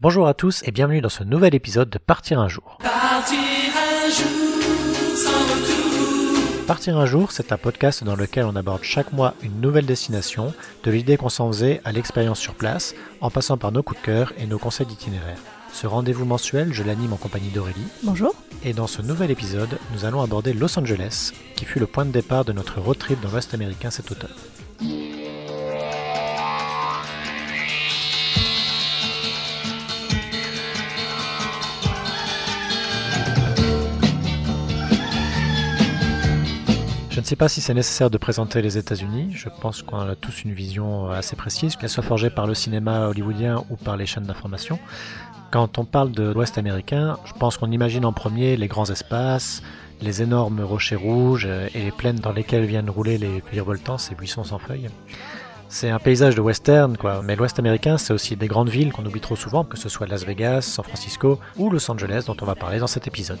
Bonjour à tous et bienvenue dans ce nouvel épisode de Partir un jour. Partir un jour sans retour. Partir un jour, c'est un podcast dans lequel on aborde chaque mois une nouvelle destination, de l'idée qu'on s'en faisait à l'expérience sur place, en passant par nos coups de cœur et nos conseils d'itinéraire. Ce rendez-vous mensuel, je l'anime en compagnie d'Aurélie. Bonjour. Et dans ce nouvel épisode, nous allons aborder Los Angeles, qui fut le point de départ de notre road trip dans l'Ouest américain cet automne. Je ne sais pas si c'est nécessaire de présenter les États-Unis. Je pense qu'on a tous une vision assez précise, qu'elle soit forgée par le cinéma hollywoodien ou par les chaînes d'information. Quand on parle de l'Ouest américain, je pense qu'on imagine en premier les grands espaces, les énormes rochers rouges et les plaines dans lesquelles viennent rouler les virevoltants, ces buissons sans feuilles. C'est un paysage de western, quoi. Mais l'Ouest américain, c'est aussi des grandes villes qu'on oublie trop souvent, que ce soit Las Vegas, San Francisco ou Los Angeles, dont on va parler dans cet épisode.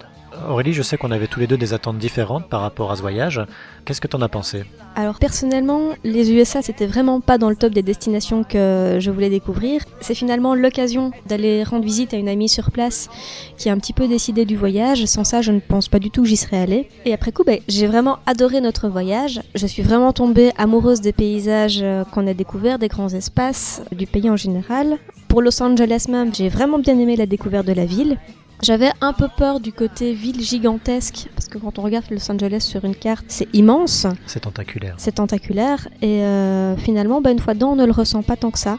Aurélie, je sais qu'on avait tous les deux des attentes différentes par rapport à ce voyage. Qu'est-ce que t'en as pensé? Alors personnellement, les USA c'était vraiment pas dans le top des destinations que je voulais découvrir. C'est finalement l'occasion d'aller rendre visite à une amie sur place qui a un petit peu décidé du voyage. Sans ça, je ne pense pas du tout que j'y serais allée. Et après coup, ben, j'ai vraiment adoré notre voyage. Je suis vraiment tombée amoureuse des paysages euh, qu'on a découverts, des grands espaces, du pays en général. Pour Los Angeles même, j'ai vraiment bien aimé la découverte de la ville. J'avais un peu peur du côté ville gigantesque, parce que quand on regarde Los Angeles sur une carte, c'est immense, C'est tentaculaire. c'est tentaculaire, et euh, finalement, bah, une fois dedans, on ne le ressent pas tant que ça.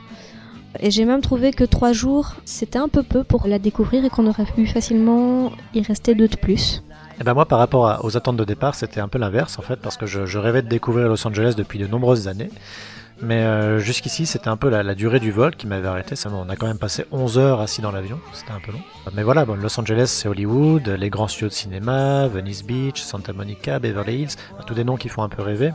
Et j'ai même trouvé que trois jours, c'était un peu peu pour la découvrir et qu'on aurait pu facilement y rester deux de plus. Et ben moi, par rapport aux attentes de départ, c'était un peu l'inverse en fait, parce que je, je rêvais de découvrir Los Angeles depuis de nombreuses années. Mais euh, jusqu'ici, c'était un peu la, durée du vol qui m'avait arrêté. Ça, on a quand même passé 11 heures assis dans l'avion, c'était un peu long. Mais voilà, bon, Los Angeles, c'est Hollywood, les grands studios de cinéma, Venice Beach, Santa Monica, Beverly Hills, tous des noms qui font un peu rêver.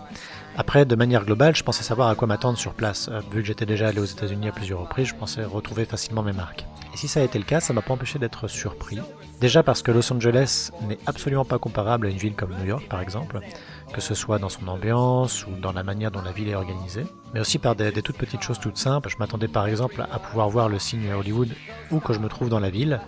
Après, de manière globale, je pensais savoir à quoi m'attendre sur place. Euh, vu que j'étais déjà allé aux États-Unis à plusieurs reprises, je pensais retrouver facilement mes marques. Et si ça a été le cas, ça m'a pas empêché d'être surpris. Déjà parce que Los Angeles n'est absolument pas comparable à une ville comme New York, par exemple, que ce soit dans son ambiance ou dans la manière dont la ville est organisée, mais aussi par des, toutes petites choses toutes simples. Je m'attendais par exemple à pouvoir voir le signe Hollywood où que je me trouve dans la ville,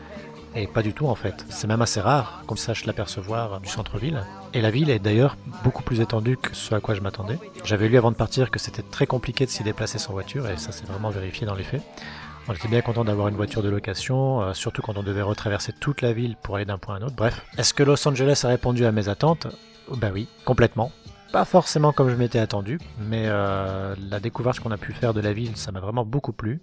et pas du tout en fait. C'est même assez rare qu'on sache l'apercevoir du centre-ville. Et la ville est d'ailleurs beaucoup plus étendue que ce à quoi je m'attendais. J'avais lu avant de partir que c'était très compliqué de s'y déplacer sans voiture, et ça c'est vraiment vérifié dans les faits. On était bien content d'avoir une voiture de location, euh, surtout quand on devait retraverser toute la ville pour aller d'un point à un autre. Bref, est-ce que Los Angeles a répondu à mes attentes? Bah oui, complètement. Pas forcément comme je m'étais attendu, mais euh, la découverte qu'on a pu faire de la ville, ça m'a vraiment beaucoup plu.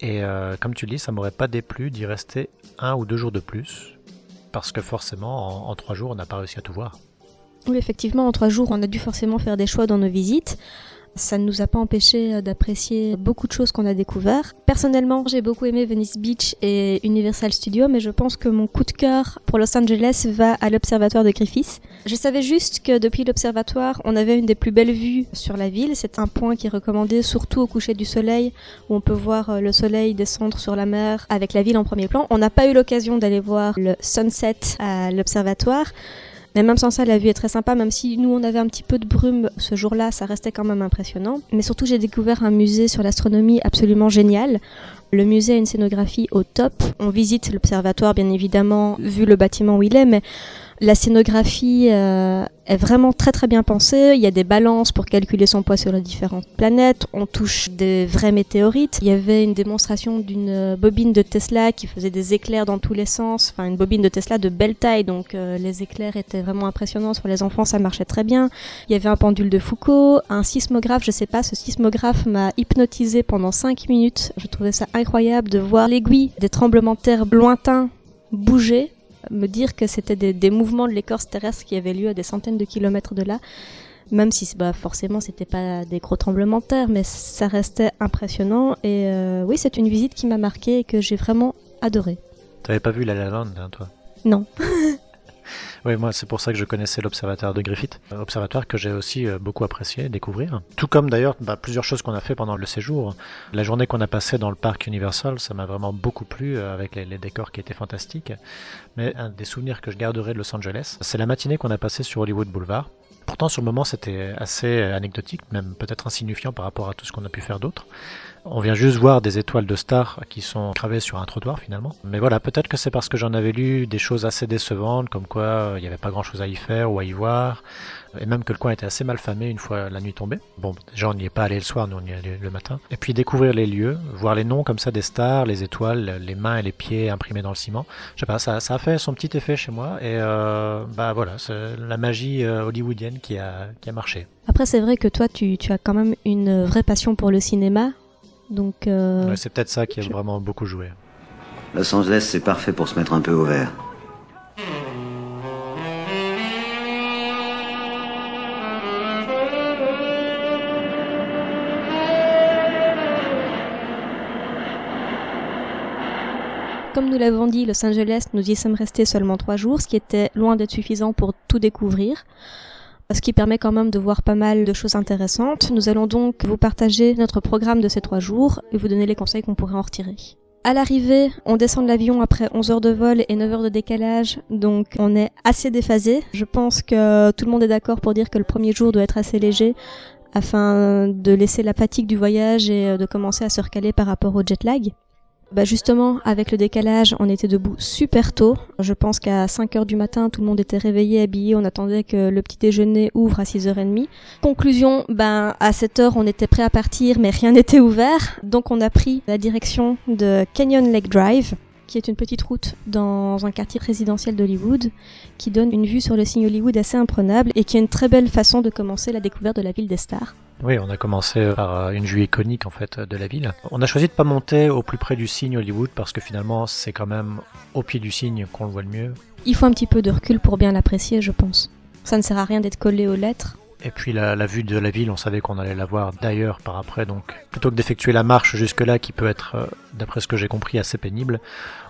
Et euh, comme tu le dis, ça m'aurait pas déplu d'y rester un ou deux jours de plus, parce que forcément, en, en trois jours, on n'a pas réussi à tout voir. Oui, effectivement, en trois jours, on a dû forcément faire des choix dans nos visites. Ça ne nous a pas empêché euh, d'apprécier beaucoup de choses qu'on a découvert. Personnellement, j'ai beaucoup aimé Venice Beach et Universal Studios, mais je pense que mon coup de cœur pour Los Angeles va à l'observatoire de Griffith. Je savais juste que depuis l'observatoire, on avait une des plus belles vues sur la ville. C'est un point qui est recommandé surtout au coucher du soleil, où on peut voir euh, le soleil descendre sur la mer avec la ville en premier plan. On n'a pas eu l'occasion d'aller voir le sunset à l'observatoire. Mais même sans ça, la vue est très sympa, même si nous on avait un petit peu de brume ce jour-là, ça restait quand même impressionnant. Mais surtout, j'ai découvert un musée sur l'astronomie absolument génial. Le musée a une scénographie au top. On visite l'observatoire, bien évidemment, vu le bâtiment où il est, mais la scénographie euh, est vraiment très très bien pensée. Il y a des balances pour calculer son poids sur les différentes planètes. On touche des vrais météorites. Il y avait une démonstration d'une euh, bobine de Tesla qui faisait des éclairs dans tous les sens. Enfin, une bobine de Tesla de belle taille, donc euh, les éclairs étaient vraiment impressionnants. Sur les enfants, ça marchait très bien. Il y avait un pendule de Foucault, un sismographe. Je sais pas, ce sismographe m'a hypnotisé pendant 5 minutes. Je trouvais ça incroyable de voir l'aiguille des tremblements de terre lointains bouger me dire que c'était des, des mouvements de l'écorce terrestre qui avaient lieu à des centaines de kilomètres de là, même si bah, forcément c'était pas des gros tremblements de terre, mais ça restait impressionnant. Et euh, oui, c'est une visite qui m'a marqué et que j'ai vraiment adoré. T'avais pas vu La La Land, hein, toi? Non. Oui, moi, c'est pour ça que je connaissais l'observatoire de Griffith. Observatoire que j'ai aussi euh, beaucoup apprécié découvrir. Tout comme d'ailleurs bah, plusieurs choses qu'on a fait pendant le séjour. La journée qu'on a passée dans le parc Universal, ça m'a vraiment beaucoup plu euh, avec les, les décors qui étaient fantastiques. Mais un des souvenirs que je garderai de Los Angeles, c'est la matinée qu'on a passée sur Hollywood Boulevard. Pourtant, sur le moment, c'était assez anecdotique, même peut-être insignifiant par rapport à tout ce qu'on a pu faire d'autre. On vient juste voir des étoiles de stars qui sont gravées sur un trottoir finalement. Mais voilà, peut-être que c'est parce que j'en avais lu des choses assez décevantes, comme quoi euh, il n'y avait pas grand-chose à y faire ou à y voir, et même que le coin était assez mal famé une fois la nuit tombée. Bon, déjà on n'y est pas allé le soir, nous on y est allé le matin. Et puis découvrir les lieux, voir les noms comme ça des stars, les étoiles, les mains et les pieds imprimés dans le ciment. Je sais pas, ça, ça a fait son petit effet chez moi, et euh, bah voilà, c'est la magie euh, hollywoodienne qui a, qui a marché. Après, c'est vrai que toi, tu, tu as quand même une vraie passion pour le cinéma. Donc, euh, Ouais, c'est peut-être ça qui a je- vraiment beaucoup joué. Los Angeles, c'est parfait pour se mettre un peu au vert. Comme nous l'avons dit, Los Angeles, nous y sommes restés seulement trois jours, ce qui était loin d'être suffisant pour tout découvrir. Ce qui permet quand même de voir pas mal de choses intéressantes. Nous allons donc vous partager notre programme de ces trois jours et vous donner les conseils qu'on pourrait en retirer. À l'arrivée, on descend de l'avion après 11 heures de vol et 9 heures de décalage, donc on est assez déphasé. Je pense que tout le monde est d'accord pour dire que le premier jour doit être assez léger afin de laisser la fatigue du voyage et euh, de commencer à se recaler par rapport au jet lag. Bah justement, avec le décalage, on était debout super tôt. Je pense qu'à 5 heures du matin, tout le monde était réveillé, habillé. On attendait que le petit déjeuner ouvre à 6h30. Conclusion, ben, à 7 heures, on était prêt à partir, mais rien n'était ouvert. Donc, on a pris la direction de Canyon Lake Drive, qui est une petite route dans un quartier résidentiel d'Hollywood, qui donne une vue sur le signe Hollywood assez imprenable et qui est une très belle façon de commencer la découverte de la ville des stars. Oui, on a commencé par euh, une vue iconique en fait de la ville. On a choisi de pas monter au plus près du signe Hollywood parce que finalement c'est quand même au pied du signe qu'on le voit le mieux. Il faut un petit peu de recul pour bien l'apprécier, je pense. Ça ne sert à rien d'être collé aux lettres. Et puis la, vue de la ville, on savait qu'on allait la voir d'ailleurs par après, donc plutôt que d'effectuer la marche jusque-là qui peut être, euh, d'après ce que j'ai compris, assez pénible,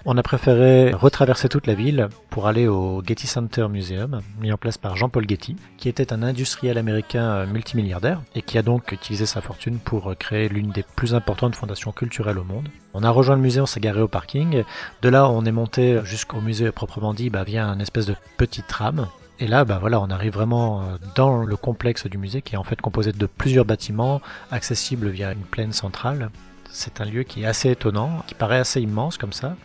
on a préféré retraverser toute la ville pour aller au Getty Center Museum, mis en place par Jean-Paul Getty, qui était un industriel américain euh, multimilliardaire et qui a donc utilisé sa fortune pour euh, créer l'une des plus importantes fondations culturelles au monde. On a rejoint le musée, on s'est garé au parking. De là, on est monté jusqu'au musée proprement dit bah, via un espèce de petit tram et là, bah voilà, on arrive vraiment euh, dans le complexe du musée qui est en fait composé de plusieurs bâtiments accessibles via une plaine centrale. C'est un lieu qui est assez étonnant, qui paraît assez immense comme ça,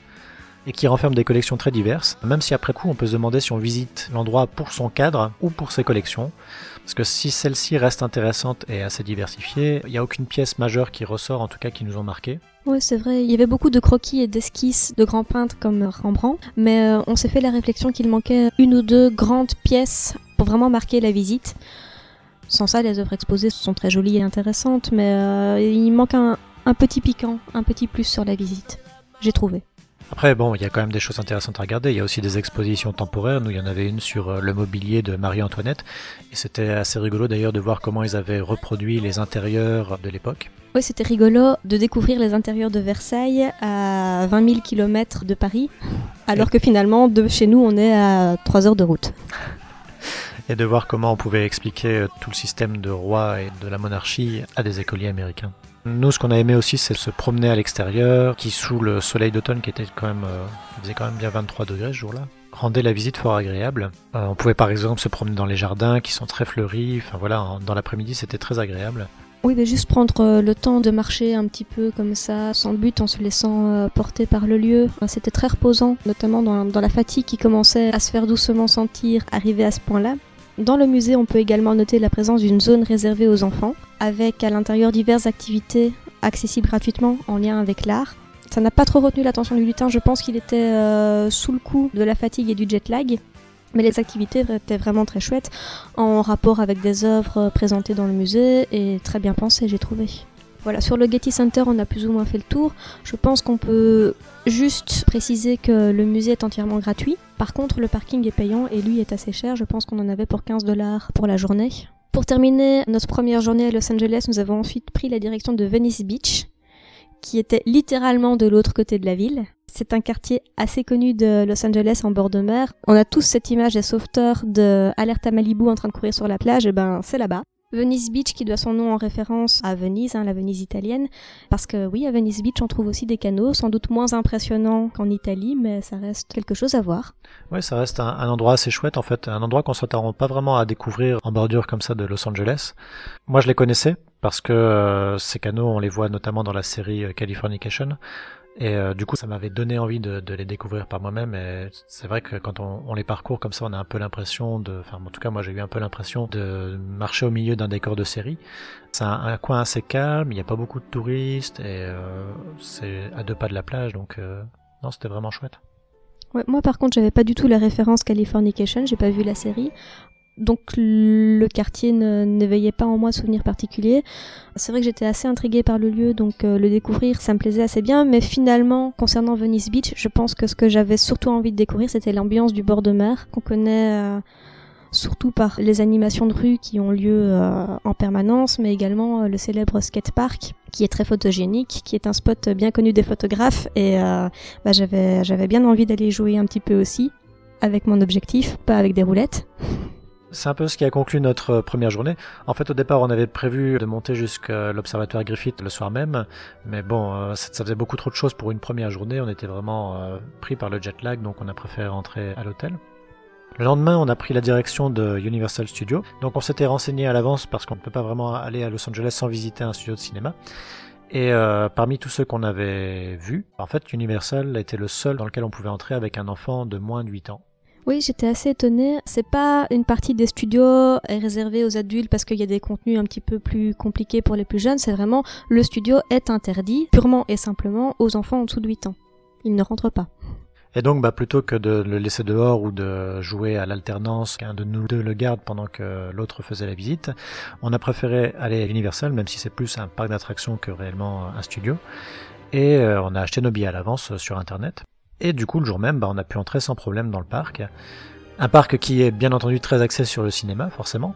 et qui renferme des collections très diverses. Même si après coup, on peut se demander si on visite l'endroit pour son cadre ou pour ses collections. Parce que si celle-ci reste intéressante et assez diversifiée, il n'y a aucune pièce majeure qui ressort, en tout cas qui nous ont marqué. Oui, c'est vrai. Il y avait beaucoup de croquis et d'esquisses de grands peintres comme Rembrandt, mais euh, on s'est fait la réflexion qu'il manquait une ou deux grandes pièces pour vraiment marquer la visite. Sans ça, les œuvres exposées sont très jolies et intéressantes, mais euh, il manque un, un petit piquant, un petit plus sur la visite. J'ai trouvé. Après, bon, il y a quand même des choses intéressantes à regarder. Il y a aussi des expositions temporaires. Nous, il y en avait une sur euh, le mobilier de Marie-Antoinette. Et c'était assez rigolo d'ailleurs de voir comment ils avaient reproduit les intérieurs de l'époque. Oui, c'était rigolo de découvrir les intérieurs de Versailles à 20 000 km de Paris, alors que finalement, de chez nous, on est à 3 heures de route. Et de voir comment on pouvait expliquer euh, tout le système de roi et de la monarchie à des écoliers américains. Nous, ce qu'on a aimé aussi, c'est se promener à l'extérieur, qui sous le soleil d'automne, qui était quand même, euh, faisait quand même bien 23 degrés ce jour-là, rendait la visite fort agréable. Euh, on pouvait par exemple se promener dans les jardins qui sont très fleuris. Enfin voilà, dans l'après-midi, c'était très agréable. Oui, mais juste prendre euh, le temps de marcher un petit peu comme ça, sans but, en se laissant porter par le lieu. C'était très reposant, notamment dans, dans la fatigue qui commençait à se faire doucement sentir arrivé à ce point-là. Dans le musée, on peut également noter la présence d'une zone réservée aux enfants, avec à l'intérieur diverses activités accessibles gratuitement en lien avec l'art. Ça n'a pas trop retenu l'attention du lutin, je pense qu'il était euh, sous le coup de la fatigue et du jet lag. Mais les activités étaient vraiment très chouettes, en rapport avec des œuvres présentées dans le musée et très bien pensées, j'ai trouvé. Voilà, sur le Getty Center, on a plus ou moins fait le tour. Je pense qu'on peut juste préciser que le musée est entièrement gratuit. Par contre, le parking est payant et lui est assez cher. Je pense qu'on en avait pour 15 dollars pour la journée. Pour terminer notre première journée à Los Angeles, nous avons ensuite pris la direction de Venice Beach, qui était littéralement de l'autre côté de la ville. C'est un quartier assez connu de Los Angeles en bord de mer. On a tous cette image des sauveteurs de Alerte à Malibu en train de courir sur la plage, et ben c'est là-bas. Venice Beach qui doit son nom en référence à Venise, hein, la Venise italienne, parce que oui, à Venice Beach on trouve aussi des canaux, sans doute moins impressionnants qu'en Italie, mais ça reste quelque chose à voir. Oui, ça reste un, endroit assez chouette en fait, un endroit qu'on s'attend pas vraiment à découvrir en bordure comme ça de Los Angeles. Moi je les connaissais parce que euh, ces canaux on les voit notamment dans la série euh, Californication. Et euh, du coup, ça m'avait donné envie de, les découvrir par moi-même. Et c'est vrai que quand on, les parcourt comme ça, on a un peu l'impression de, enfin, en tout cas, moi, j'ai eu un peu l'impression de marcher au milieu d'un décor de série. C'est un, coin assez calme, il n'y a pas beaucoup de touristes et euh, c'est à deux pas de la plage, donc euh, non, c'était vraiment chouette. Moi, par contre, j'avais pas du tout la référence Californication. J'ai pas vu la série donc le quartier n'éveillait pas en moi souvenir particulier. C'est vrai que j'étais assez intriguée par le lieu, donc euh, le découvrir, ça me plaisait assez bien. Mais finalement, concernant Venice Beach, je pense que ce que j'avais surtout envie de découvrir, c'était l'ambiance du bord de mer, qu'on connaît euh, surtout par les animations de rue qui ont lieu euh, en permanence, mais également le célèbre skatepark, qui est très photogénique, qui est un spot bien connu des photographes. Et bah, j'avais bien envie d'aller jouer un petit peu aussi, avec mon objectif, pas avec des roulettes. C'est un peu ce qui a conclu notre première journée. En fait, au départ, on avait prévu de monter jusqu'à l'observatoire Griffith le soir même, mais bon, euh, ça, faisait beaucoup trop de choses pour une première journée. On était vraiment euh, pris par le jet lag, donc on a préféré rentrer à l'hôtel. Le lendemain, on a pris la direction de Universal Studios. Donc on s'était renseigné à l'avance parce qu'on ne peut pas vraiment aller à Los Angeles sans visiter un studio de cinéma. Et euh, parmi tous ceux qu'on avait vus, en fait, Universal était le seul dans lequel on pouvait entrer avec un enfant de moins de 8 ans. Oui, j'étais assez étonnée. C'est pas une partie des studios est réservée aux adultes parce qu'il y a des contenus un petit peu plus compliqués pour les plus jeunes. C'est vraiment le studio est interdit purement et simplement aux enfants en dessous de 8 ans. Ils ne rentrent pas. Et donc, bah, plutôt que de le laisser dehors ou de jouer à l'alternance, qu'un de nous deux le garde pendant que l'autre faisait la visite, on a préféré aller à Universal, même si c'est plus un parc d'attractions que réellement un studio. Et euh, on a acheté nos billets à l'avance sur Internet. Et du coup, le jour même, bah, on a pu entrer sans problème dans le parc. Un parc qui est bien entendu très axé sur le cinéma, forcément.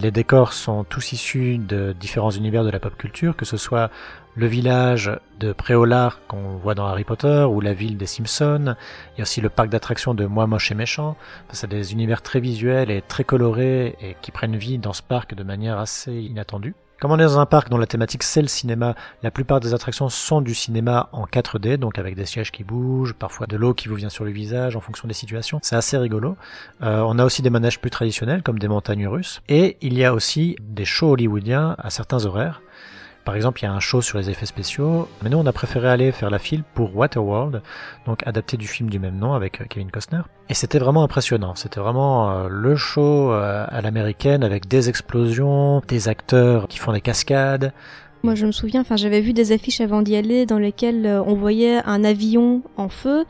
Les décors sont tous issus de différents univers de la pop culture, que ce soit le village de Préolard qu'on voit dans Harry Potter ou la ville des Simpsons. Il y a aussi le parc d'attractions de Moi Moche et Méchant. Enfin, c'est des univers très visuels et très colorés et qui prennent vie dans ce parc de manière assez inattendue. Comme on est dans un parc dont la thématique c'est le cinéma, la plupart des attractions sont du cinéma en 4D, donc avec des sièges qui bougent, parfois de l'eau qui vous vient sur le visage en fonction des situations. C'est assez rigolo. Euh, on a aussi des manèges plus traditionnels comme des montagnes russes. Et il y a aussi des shows hollywoodiens à certains horaires. Par exemple, il y a un show sur les effets spéciaux, mais nous on a préféré aller faire la file pour Waterworld, donc adapté du film du même nom avec euh, Kevin Costner. Et c'était vraiment impressionnant, c'était vraiment euh, le show euh, à l'américaine avec des explosions, des acteurs qui font des cascades. Moi je me souviens, enfin j'avais vu des affiches avant d'y aller dans lesquelles euh, on voyait un avion en feu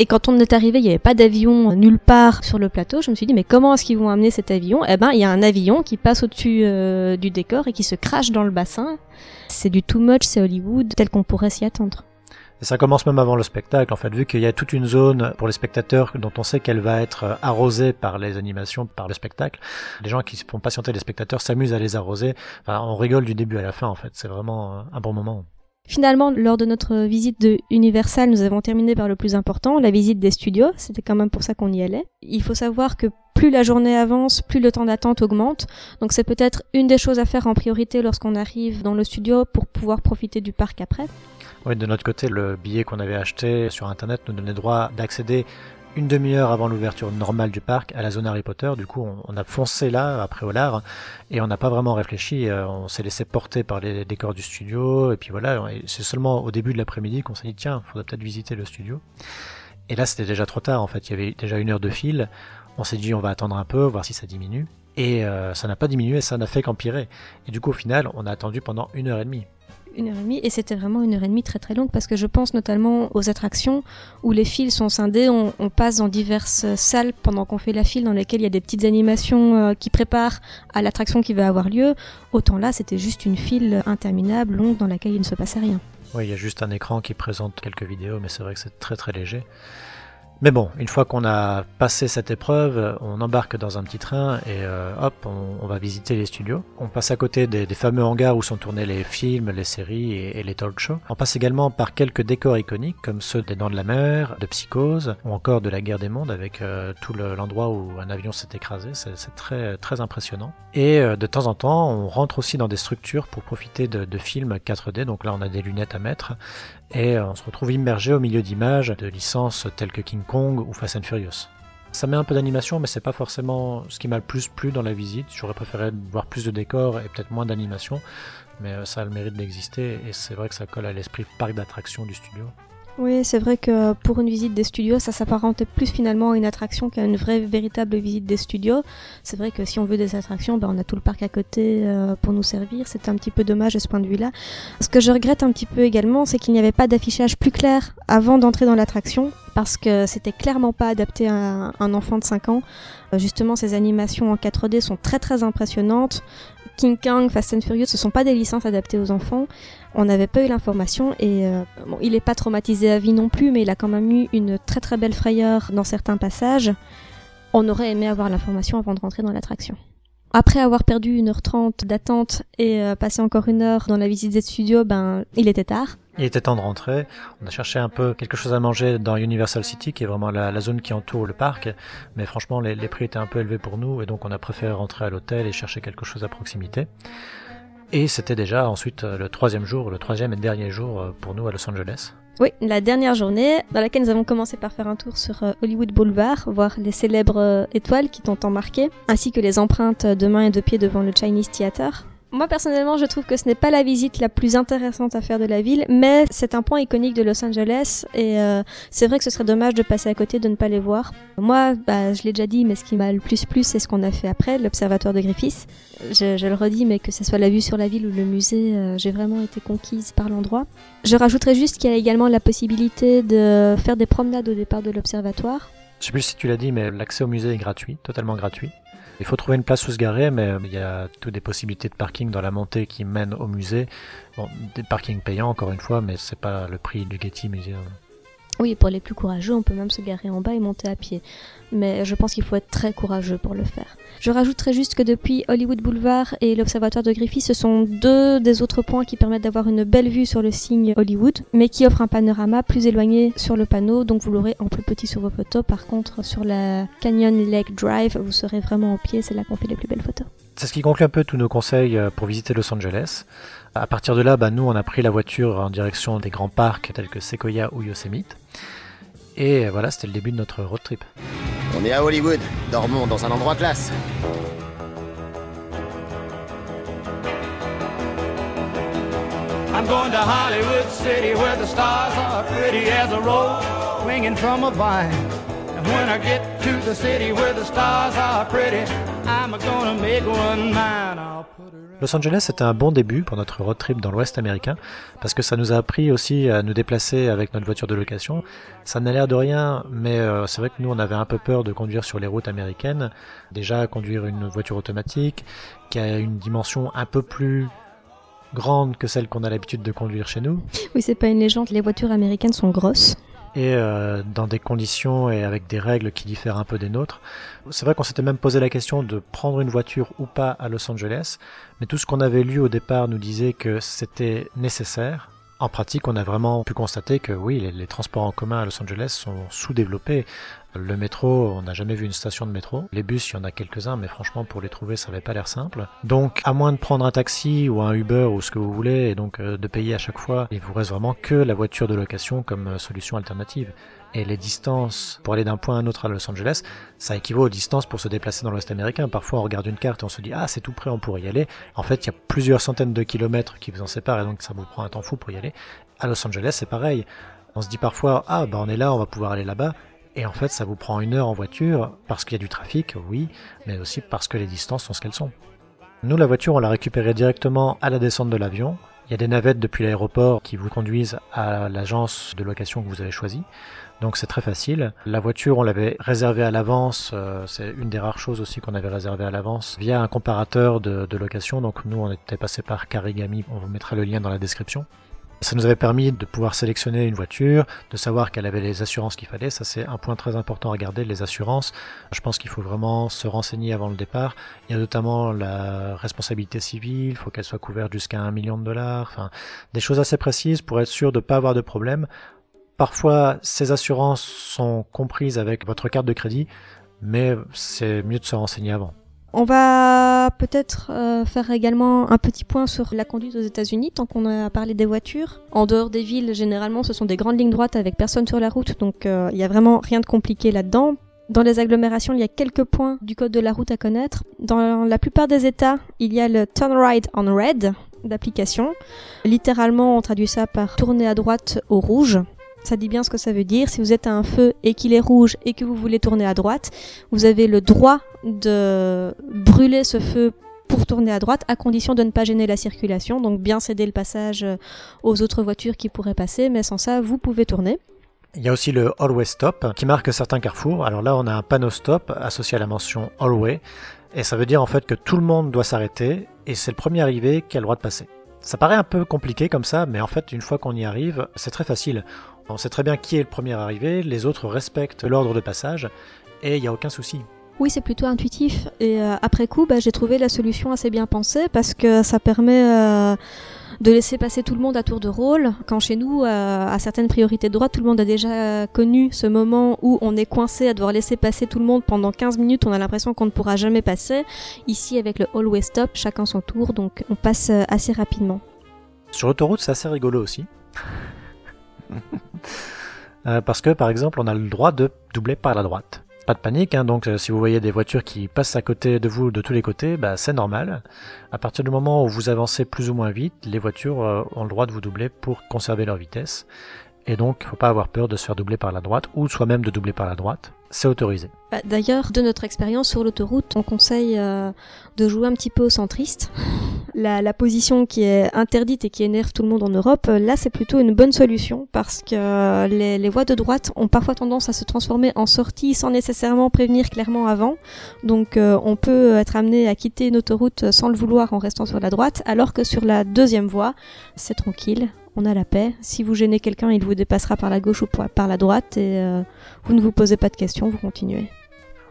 et quand on est arrivé, il n'y avait pas d'avion nulle part sur le plateau. Je me suis dit, mais comment est-ce qu'ils vont amener cet avion? Eh ben, il y a un avion qui passe au-dessus euh, du décor et qui se crache dans le bassin. C'est du too much, c'est Hollywood, tel qu'on pourrait s'y attendre. Et ça commence même avant le spectacle, en fait, vu qu'il y a toute une zone pour les spectateurs dont on sait qu'elle va être arrosée par les animations, par le spectacle. Les gens qui font patienter les spectateurs s'amusent à les arroser. Enfin, on rigole du début à la fin, en fait. C'est vraiment un bon moment. Finalement, lors de notre visite de Universal, nous avons terminé par le plus important, la visite des studios. C'était quand même pour ça qu'on y allait. Il faut savoir que plus la journée avance, plus le temps d'attente augmente. Donc c'est peut-être une des choses à faire en priorité lorsqu'on arrive dans le studio pour pouvoir profiter du parc après. Oui, de notre côté, le billet qu'on avait acheté sur Internet nous donnait droit d'accéder une demi-heure avant l'ouverture normale du parc à la zone Harry Potter. Du coup, on, a foncé là, après au lard, et on n'a pas vraiment réfléchi. Euh, on s'est laissé porter par les décors du studio, et puis voilà. C'est seulement au début de l'après-midi qu'on s'est dit, tiens, faudrait peut-être visiter le studio. Et là, c'était déjà trop tard, en fait. Il y avait déjà une heure de fil. On s'est dit, on va attendre un peu, voir si ça diminue. Et euh, ça n'a pas diminué, ça n'a fait qu'empirer. Et du coup, au final, on a attendu pendant une heure et demie une heure et demie et c'était vraiment une heure et demie très très longue parce que je pense notamment aux attractions où les files sont scindées, on, passe dans diverses salles pendant qu'on fait la file dans lesquelles il y a des petites animations euh, qui préparent à l'attraction qui va avoir lieu. Autant là, c'était juste une file interminable, longue, dans laquelle il ne se passait rien. Oui, il y a juste un écran qui présente quelques vidéos, mais c'est vrai que c'est très très léger. Mais bon, une fois qu'on a passé cette épreuve, on embarque dans un petit train et euh, hop, on, va visiter les studios. On passe à côté des, fameux hangars où sont tournés les films, les séries et, les talk shows. On passe également par quelques décors iconiques comme ceux des Dents de la Mer, de Psychose ou encore de la Guerre des Mondes avec euh, tout l'endroit où un avion s'est écrasé. C'est très très impressionnant. Et euh, de temps en temps, on rentre aussi dans des structures pour profiter de films 4D. Donc là, on a des lunettes à mettre et euh, on se retrouve immergé au milieu d'images de licences telles que King Kong ou Fast and Furious. Ça met un peu d'animation, mais c'est pas forcément ce qui m'a le plus plu dans la visite. J'aurais préféré voir plus de décors et peut-être moins d'animation, mais euh, ça a le mérite d'exister et c'est vrai que ça colle à l'esprit parc d'attractions du studio. Oui, c'est vrai que pour une visite des studios, ça s'apparentait plus finalement à une attraction qu'à une vraie, véritable visite des studios. C'est vrai que si on veut des attractions, ben on a tout le parc à côté euh, pour nous servir. C'est un petit peu dommage de ce point de vue-là. Ce que je regrette un petit peu également, c'est qu'il n'y avait pas d'affichage plus clair avant d'entrer dans l'attraction, parce que c'était clairement pas adapté à un enfant de 5 ans. Euh, justement, ces animations en 4D sont très très impressionnantes. King Kong, Fast and Furious, ce sont pas des licences adaptées aux enfants. On n'avait pas eu l'information et euh, bon, il n'est pas traumatisé à vie non plus, mais il a quand même eu une très très belle frayeur dans certains passages. On aurait aimé avoir l'information avant de rentrer dans l'attraction. Après avoir perdu 1h30 d'attente et euh, passé encore une heure dans la visite des studios, ben, il était tard. Il était temps de rentrer. On a cherché un peu quelque chose à manger dans Universal City, qui est vraiment la, la zone qui entoure le parc. Mais franchement, les, les, prix étaient un peu élevés pour nous, et donc on a préféré rentrer à l'hôtel et chercher quelque chose à proximité. Et c'était déjà ensuite le troisième jour, le troisième et dernier jour pour nous à Los Angeles. Oui, la dernière journée dans laquelle nous avons commencé par faire un tour sur Hollywood Boulevard, voir les célèbres étoiles qui t'ont tant marqué, ainsi que les empreintes de mains et de pieds devant le Chinese Theater. Moi personnellement, je trouve que ce n'est pas la visite la plus intéressante à faire de la ville, mais c'est un point iconique de Los Angeles et euh, c'est vrai que ce serait dommage de passer à côté de ne pas les voir. Moi, bah, je l'ai déjà dit, mais ce qui m'a le plus plu, c'est ce qu'on a fait après, l'observatoire de Griffiths. Je, je, le redis, mais que ce soit la vue sur la ville ou le musée, euh, j'ai vraiment été conquise par l'endroit. Je rajouterais juste qu'il y a également la possibilité de faire des promenades au départ de l'observatoire. Je sais plus si tu l'as dit, mais l'accès au musée est gratuit, totalement gratuit. Il faut trouver une place où se garer, mais il y a toutes des possibilités de parking dans la montée qui mène au musée. Bon, des parkings payants encore une fois, mais c'est pas le prix du Getty Museum. Oui, pour les plus courageux, on peut même se garer en bas et monter à pied. Mais je pense qu'il faut être très courageux pour le faire. Je rajouterai juste que depuis Hollywood Boulevard et l'Observatoire de Griffith, ce sont deux des autres points qui permettent d'avoir une belle vue sur le signe Hollywood, mais qui offrent un panorama plus éloigné sur le panneau, donc vous l'aurez en plus petit sur vos photos. Par contre, sur la Canyon Lake Drive, vous serez vraiment au pied, c'est là qu'on fait les plus belles photos. C'est ce qui conclut un peu tous nos conseils pour visiter Los Angeles. À partir de là, bah, nous, on a pris la voiture en direction des grands parcs tels que Sequoia ou Yosemite. Et voilà, c'était le début de notre road trip. On est à Hollywood, dormons dans un endroit classe. I'm going to Hollywood City where the stars are pretty as a rose swinging from a vine. And when I get to the city where the stars are pretty, I'm gonna make one mine. I'll put her Los Angeles c'était un bon début pour notre road trip dans l'Ouest américain parce que ça nous a appris aussi à nous déplacer avec notre voiture de location. Ça n'a l'air de rien, mais euh, c'est vrai que nous on avait un peu peur de conduire sur les routes américaines. Déjà conduire une voiture automatique qui a une dimension un peu plus grande que celle qu'on a l'habitude de conduire chez nous. Oui, c'est pas une légende, les voitures américaines sont grosses et euh, dans des conditions et avec des règles qui diffèrent un peu des nôtres. C'est vrai qu'on s'était même posé la question de prendre une voiture ou pas à Los Angeles, mais tout ce qu'on avait lu au départ nous disait que c'était nécessaire. En pratique, on a vraiment pu constater que oui, les, les transports en commun à Los Angeles sont sous-développés. Le métro, on n'a jamais vu une station de métro. Les bus, il y en a quelques-uns, mais franchement, pour les trouver, ça n'avait pas l'air simple. Donc, à moins de prendre un taxi ou un Uber ou ce que vous voulez, et donc euh, de payer à chaque fois, il vous reste vraiment que la voiture de location comme euh, solution alternative. Et les distances pour aller d'un point à un autre à Los Angeles, ça équivaut aux distances pour se déplacer dans l'Ouest américain. Parfois, on regarde une carte et on se dit, ah, c'est tout près, on pourrait y aller. En fait, il y a plusieurs centaines de kilomètres qui vous en séparent et donc ça vous prend un temps fou pour y aller. À Los Angeles, c'est pareil. On se dit parfois, ah, bah, on est là, on va pouvoir aller là-bas. Et en fait, ça vous prend une heure en voiture parce qu'il y a du trafic, oui, mais aussi parce que les distances sont ce qu'elles sont. Nous, la voiture, on l'a récupérée directement à la descente de l'avion. Il y a des navettes depuis l'aéroport qui vous conduisent à l'agence de location que vous avez choisie. Donc c'est très facile. La voiture, on l'avait réservée à l'avance. Euh, c'est une des rares choses aussi qu'on avait réservée à l'avance via un comparateur de, de, location. Donc nous, on était passé par Carigami. On vous mettra le lien dans la description. Ça nous avait permis de pouvoir sélectionner une voiture, de savoir qu'elle avait les assurances qu'il fallait. Ça, c'est un point très important à regarder, les assurances. Je pense qu'il faut vraiment se renseigner avant le départ. Il y a notamment la responsabilité civile, il faut qu'elle soit couverte jusqu'à un million de dollars. Enfin, des choses assez précises pour être sûr de ne pas avoir de problème. Parfois, ces assurances sont comprises avec votre carte de crédit, mais c'est mieux de se renseigner avant. On va peut-être euh, faire également un petit point sur la conduite aux États-Unis, tant qu'on a parlé des voitures. En dehors des villes, généralement, ce sont des grandes lignes droites avec personne sur la route, donc euh, il n'y a vraiment rien de compliqué là-dedans. Dans les agglomérations, il y a quelques points du code de la route à connaître. Dans la plupart des États, il y a le Turn Right on Red d'application. Littéralement, on traduit ça par tourner à droite au rouge. Ça dit bien ce que ça veut dire. Si vous êtes à un feu et qu'il est rouge et que vous voulez tourner à droite, vous avez le droit de brûler ce feu pour tourner à droite à condition de ne pas gêner la circulation. Donc bien céder le passage aux autres voitures qui pourraient passer, mais sans ça, vous pouvez tourner. Il y a aussi le Always Stop qui marque certains carrefours. Alors là, on a un panneau stop associé à la mention Always. Et ça veut dire en fait que tout le monde doit s'arrêter et c'est le premier arrivé qui a le droit de passer. Ça paraît un peu compliqué comme ça, mais en fait, une fois qu'on y arrive, c'est très facile. On sait très bien qui est le premier arrivé, les autres respectent l'ordre de passage, et il n'y a aucun souci. Oui, c'est plutôt intuitif. Et euh, après coup, bah, j'ai trouvé la solution assez bien pensée parce que ça permet euh, de laisser passer tout le monde à tour de rôle. Quand chez nous, euh, à certaines priorités de droite, tout le monde a déjà connu ce moment où on est coincé à devoir laisser passer tout le monde pendant 15 minutes, on a l'impression qu'on ne pourra jamais passer. Ici, avec le Always Stop, chacun son tour, donc on passe assez rapidement. Sur l'autoroute, c'est assez rigolo aussi. Parce que, par exemple, on a le droit de doubler par la droite pas de panique, hein, donc euh, si vous voyez des voitures qui passent à côté de vous de tous les côtés, bah, c'est normal. À partir du moment où vous avancez plus ou moins vite, les voitures euh, ont le droit de vous doubler pour conserver leur vitesse. Et donc, faut pas avoir peur de se faire doubler par la droite ou soi-même de doubler par la droite c'est autorisé. Bah, d'ailleurs, de notre expérience sur l'autoroute, on conseille euh, de jouer un petit peu au centriste. La, position qui est interdite et qui énerve tout le monde en Europe, euh, là c'est plutôt une bonne solution parce que euh, les, voies de droite ont parfois tendance à se transformer en sortie sans nécessairement prévenir clairement avant. Donc on peut être amené à quitter une autoroute sans le vouloir en restant sur la droite, alors que sur la deuxième voie, c'est tranquille, on a la paix. Si vous gênez quelqu'un, il vous dépassera par la gauche ou par la droite et euh, vous ne vous posez pas de questions, vous continuez.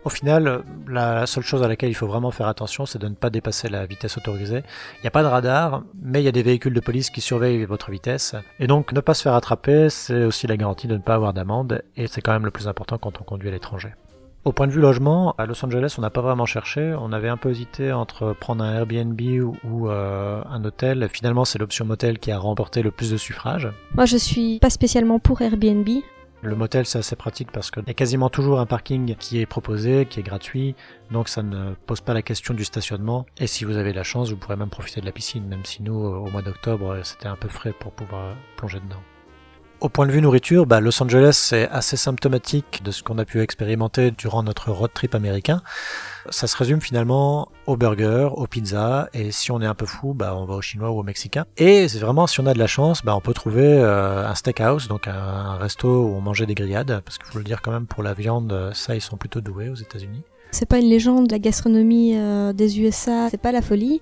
Au final, la seule chose à laquelle il faut vraiment faire attention, c'est de ne pas dépasser la vitesse autorisée. Il n'y a pas de radar, mais il y a des véhicules de police qui surveillent votre vitesse. Et donc, ne pas se faire attraper, c'est aussi la garantie de ne pas avoir d'amende, et c'est quand même le plus important quand on conduit à l'étranger. Au point de vue logement, à Los Angeles, on n'a pas vraiment cherché. On avait un peu hésité entre prendre un Airbnb ou, euh, un hôtel. Finalement, c'est l'option motel qui a remporté le plus de suffrages. Moi, je suis pas spécialement pour Airbnb. Le motel, c'est assez pratique parce qu'il y a quasiment toujours un parking qui est proposé, qui est gratuit, donc ça ne pose pas la question du stationnement. Et si vous avez la chance, vous pourrez même profiter de la piscine, même si nous, au mois d'octobre, c'était un peu frais pour pouvoir plonger dedans. Au point de vue nourriture, bah, Los Angeles c'est assez symptomatique de ce qu'on a pu expérimenter durant notre road trip américain. Ça se résume finalement aux burgers, aux pizzas, et si on est un peu fou, bah, on va au chinois ou au mexicain. Et c'est vraiment, si on a de la chance, bah, on peut trouver euh, un steakhouse, donc un, resto où on mangeait des grillades, parce qu'il faut le dire quand même, pour la viande, ça ils sont plutôt doués aux États-Unis. C'est pas une légende, la gastronomie euh, des USA, c'est pas la folie.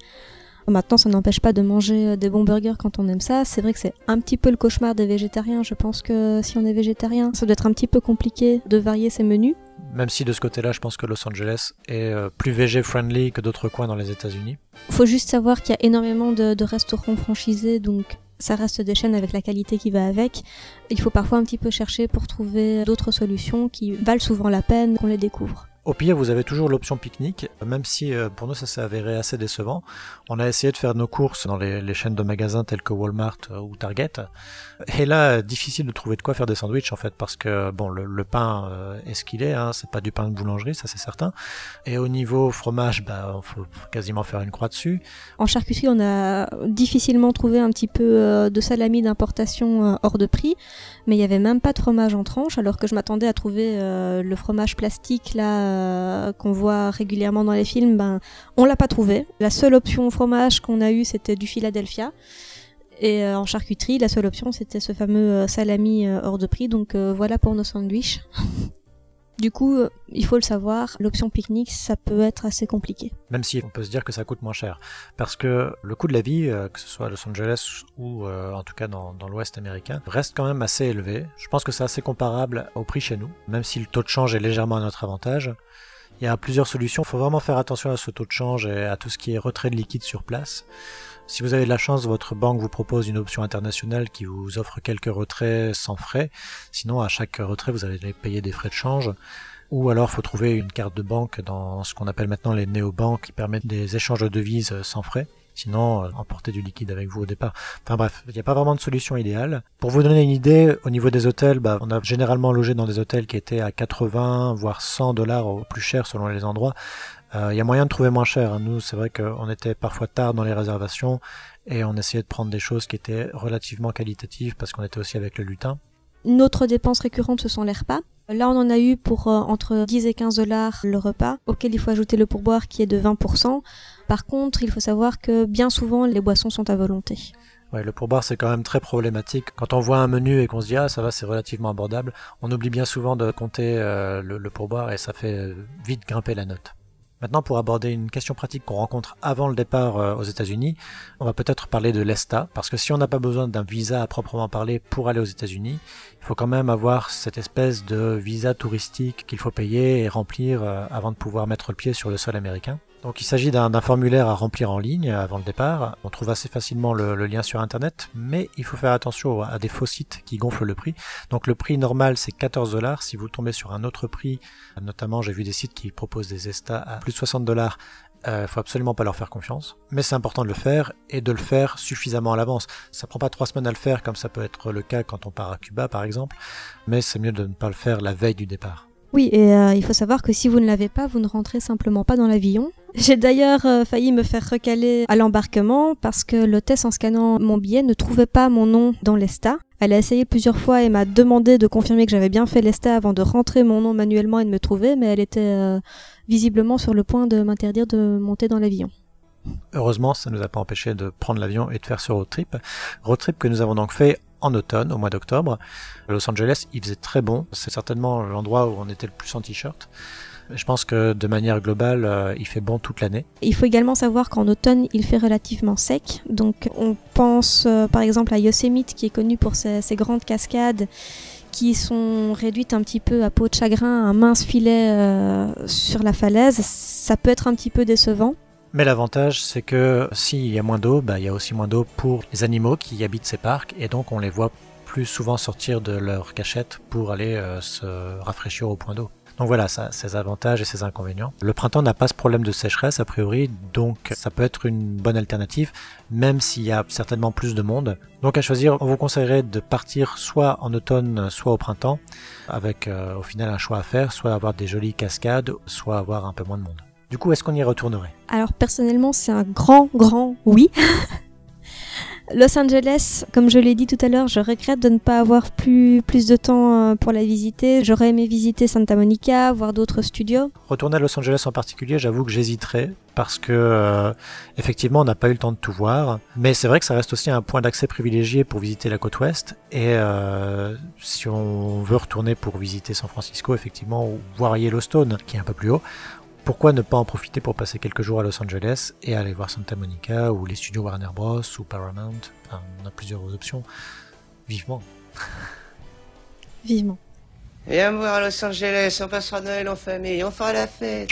Maintenant, ça n'empêche pas de manger euh, des bons burgers quand on aime ça. C'est vrai que c'est un petit peu le cauchemar des végétariens. Je pense que si on est végétarien, ça doit être un petit peu compliqué de varier ses menus. Même si de ce côté-là, je pense que Los Angeles est euh, plus végé-friendly que d'autres coins dans les États-Unis. Il Faut juste savoir qu'il y a énormément de, de restaurants franchisés, donc ça reste des chaînes avec la qualité qui va avec. Il faut parfois un petit peu chercher pour trouver d'autres solutions qui valent souvent la peine qu'on les découvre. Au pire, vous avez toujours l'option pique-nique, même si euh, pour nous ça s'est avéré assez décevant. On a essayé de faire nos courses dans les, chaînes de magasins tels que Walmart euh, ou Target, et là, difficile de trouver de quoi faire des sandwichs en fait, parce que bon, le, pain euh, est ce qu'il est, hein, c'est pas du pain de boulangerie, ça c'est certain. Et au niveau fromage, bah, faut quasiment faire une croix dessus. En charcuterie, on a difficilement trouvé un petit peu de salami d'importation hors de prix, mais il y avait même pas de fromage en tranche, alors que je m'attendais à trouver le fromage plastique là euh, qu'on voit régulièrement dans les films, ben, on l'a pas trouvé. La seule option fromage qu'on a eu, c'était du Philadelphia. Et euh, en charcuterie, la seule option, c'était ce fameux euh, salami hors de prix. Donc voilà pour nos sandwichs. Du coup, euh, il faut le savoir, l'option pique-nique, ça peut être assez compliqué. Même si on peut se dire que ça coûte moins cher. Parce que le coût de la vie, euh, que ce soit à Los Angeles ou euh, en tout cas dans, dans l'Ouest américain, reste quand même assez élevé. Je pense que c'est assez comparable au prix chez nous, même si le taux de change est légèrement à notre avantage. Il y a plusieurs solutions, il faut vraiment faire attention à ce taux de change et à tout ce qui est retrait de liquide sur place. Si vous avez de la chance, votre banque vous propose une option internationale qui vous offre quelques retraits sans frais. Sinon, à chaque retrait, vous allez payer des frais de change. Ou alors, faut trouver une carte de banque dans ce qu'on appelle maintenant les néobanques qui permettent des échanges de devises sans frais. Sinon, euh, emporter du liquide avec vous au départ. Enfin bref, il n'y a pas vraiment de solution idéale. Pour vous donner une idée, au niveau des hôtels, bah, on a généralement logé dans des hôtels qui étaient à 80 voire 100 dollars au plus cher selon les endroits. Euh, Il y a moyen de trouver moins cher. hein. Nous, c'est vrai qu'on était parfois tard dans les réservations et on essayait de prendre des choses qui étaient relativement qualitatives parce qu'on était aussi avec le lutin. Une autre dépense récurrente, ce sont les repas. Là, on en a eu pour euh, entre 10 et 15 dollars le repas, auquel il faut ajouter le pourboire qui est de 20%. Par contre, il faut savoir que bien souvent, les boissons sont à volonté. Ouais, le pourboire c'est quand même très problématique. Quand on voit un menu et qu'on se dit ah ça va c'est relativement abordable, on oublie bien souvent de compter euh, le, le pourboire et ça fait euh, vite grimper la note. Maintenant pour aborder une question pratique qu'on rencontre avant le départ euh, aux États-Unis, on va peut-être parler de l'ESTA parce que si on n'a pas besoin d'un visa à proprement parler pour aller aux États-Unis, il faut quand même avoir cette espèce de visa touristique qu'il faut payer et remplir euh, avant de pouvoir mettre le pied sur le sol américain. Donc il s'agit d'un formulaire à remplir en ligne avant le départ. On trouve assez facilement le, lien sur internet, mais il faut faire attention à des faux sites qui gonflent le prix. Donc le prix normal c'est 14 dollars. Si vous tombez sur un autre prix, notamment j'ai vu des sites qui proposent des ESTA à plus de 60 dollars, il faut absolument pas leur faire confiance. Mais c'est important de le faire et de le faire suffisamment à l'avance. Ça prend pas trois semaines à le faire comme ça peut être le cas quand on part à Cuba par exemple, mais c'est mieux de ne pas le faire la veille du départ. Oui, et euh, il faut savoir que si vous ne l'avez pas, vous ne rentrez simplement pas dans l'avion. J'ai d'ailleurs euh, failli me faire recaler à l'embarquement parce que l'hôtesse, en scannant mon billet, ne trouvait pas mon nom dans l'ESTA. Elle a essayé plusieurs fois et m'a demandé de confirmer que j'avais bien fait l'ESTA avant de rentrer mon nom manuellement et de me trouver, mais elle était euh, visiblement sur le point de m'interdire de monter dans l'avion. Heureusement, ça ne nous a pas empêché de prendre l'avion et de faire ce road trip. Road trip que nous avons donc fait en automne, au mois d'octobre. À Los Angeles, il faisait très bon. C'est certainement l'endroit où on était le plus en t-shirt. Je pense que de manière globale, euh, il fait bon toute l'année. Il faut également savoir qu'en automne, il fait relativement sec. Donc on pense euh, par exemple à Yosemite qui est connu pour ses, ses grandes cascades qui sont réduites un petit peu à peau de chagrin, un mince filet euh, sur la falaise. Ça peut être un petit peu décevant. Mais l'avantage, c'est que s'il y a moins d'eau, bah, il y a aussi moins d'eau pour les animaux qui habitent ces parcs, et donc on les voit plus souvent sortir de leur cachette pour aller euh, se rafraîchir au point d'eau. Donc voilà, ça ses avantages et ses inconvénients. Le printemps n'a pas ce problème de sécheresse a priori, donc ça peut être une bonne alternative, même s'il y a certainement plus de monde. Donc à choisir, on vous conseillerait de partir soit en automne, soit au printemps, avec euh, au final un choix à faire, soit avoir des jolies cascades, soit avoir un peu moins de monde. Du coup, est-ce qu'on y retournerait? Alors personnellement, c'est un grand, grand oui. Los Angeles, comme je l'ai dit tout à l'heure, je regrette de ne pas avoir plus, plus de temps euh, pour la visiter. J'aurais aimé visiter Santa Monica, voir d'autres studios. Retourner à Los Angeles en particulier, j'avoue que j'hésiterais parce que euh, effectivement, on n'a pas eu le temps de tout voir. Mais c'est vrai que ça reste aussi un point d'accès privilégié pour visiter la côte ouest. Et euh, si on veut retourner pour visiter San Francisco, effectivement, ou voir Yellowstone, qui est un peu plus haut, pourquoi ne pas en profiter pour passer quelques jours à Los Angeles et aller voir Santa Monica ou les studios Warner Bros ou Paramount? Enfin, on a plusieurs options. Vivement. Vivement. Viens me voir à Los Angeles, on passera Noël en famille, on fera la fête.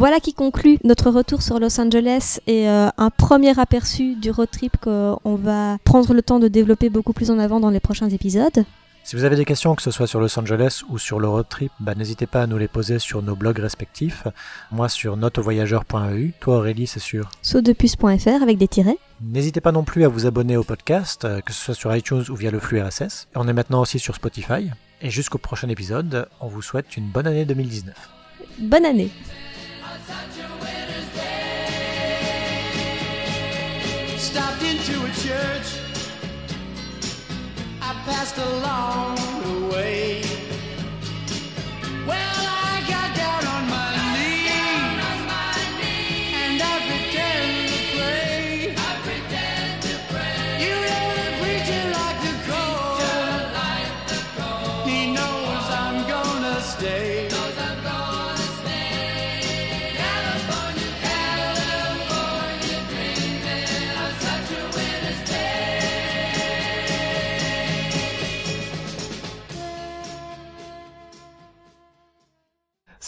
Voilà qui conclut notre retour sur Los Angeles et euh, un premier aperçu du road trip qu'on va prendre le temps de développer beaucoup plus en avant dans les prochains épisodes. Si vous avez des questions, que ce soit sur Los Angeles ou sur le road trip, bah, n'hésitez pas à nous les poser sur nos blogs respectifs. Moi sur notevoyageur.eu, toi Aurélie c'est sur Saudepuce.fr avec des tirets. N'hésitez pas non plus à vous abonner au podcast, euh, que ce soit sur iTunes ou via le flux RSS. On est maintenant aussi sur Spotify. Et jusqu'au prochain épisode, on vous souhaite une bonne année 2019. Bonne année stopped into a church. I passed along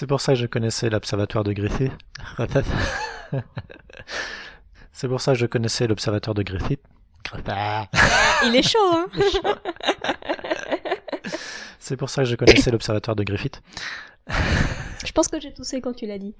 C'est pour ça que je connaissais l'observatoire de Griffith. C'est pour ça que je connaissais l'observatoire de Griffith. Il est chaud, hein C'est pour ça que je connaissais l'observatoire de Griffith. Je pense que j'ai toussé quand tu l'as dit.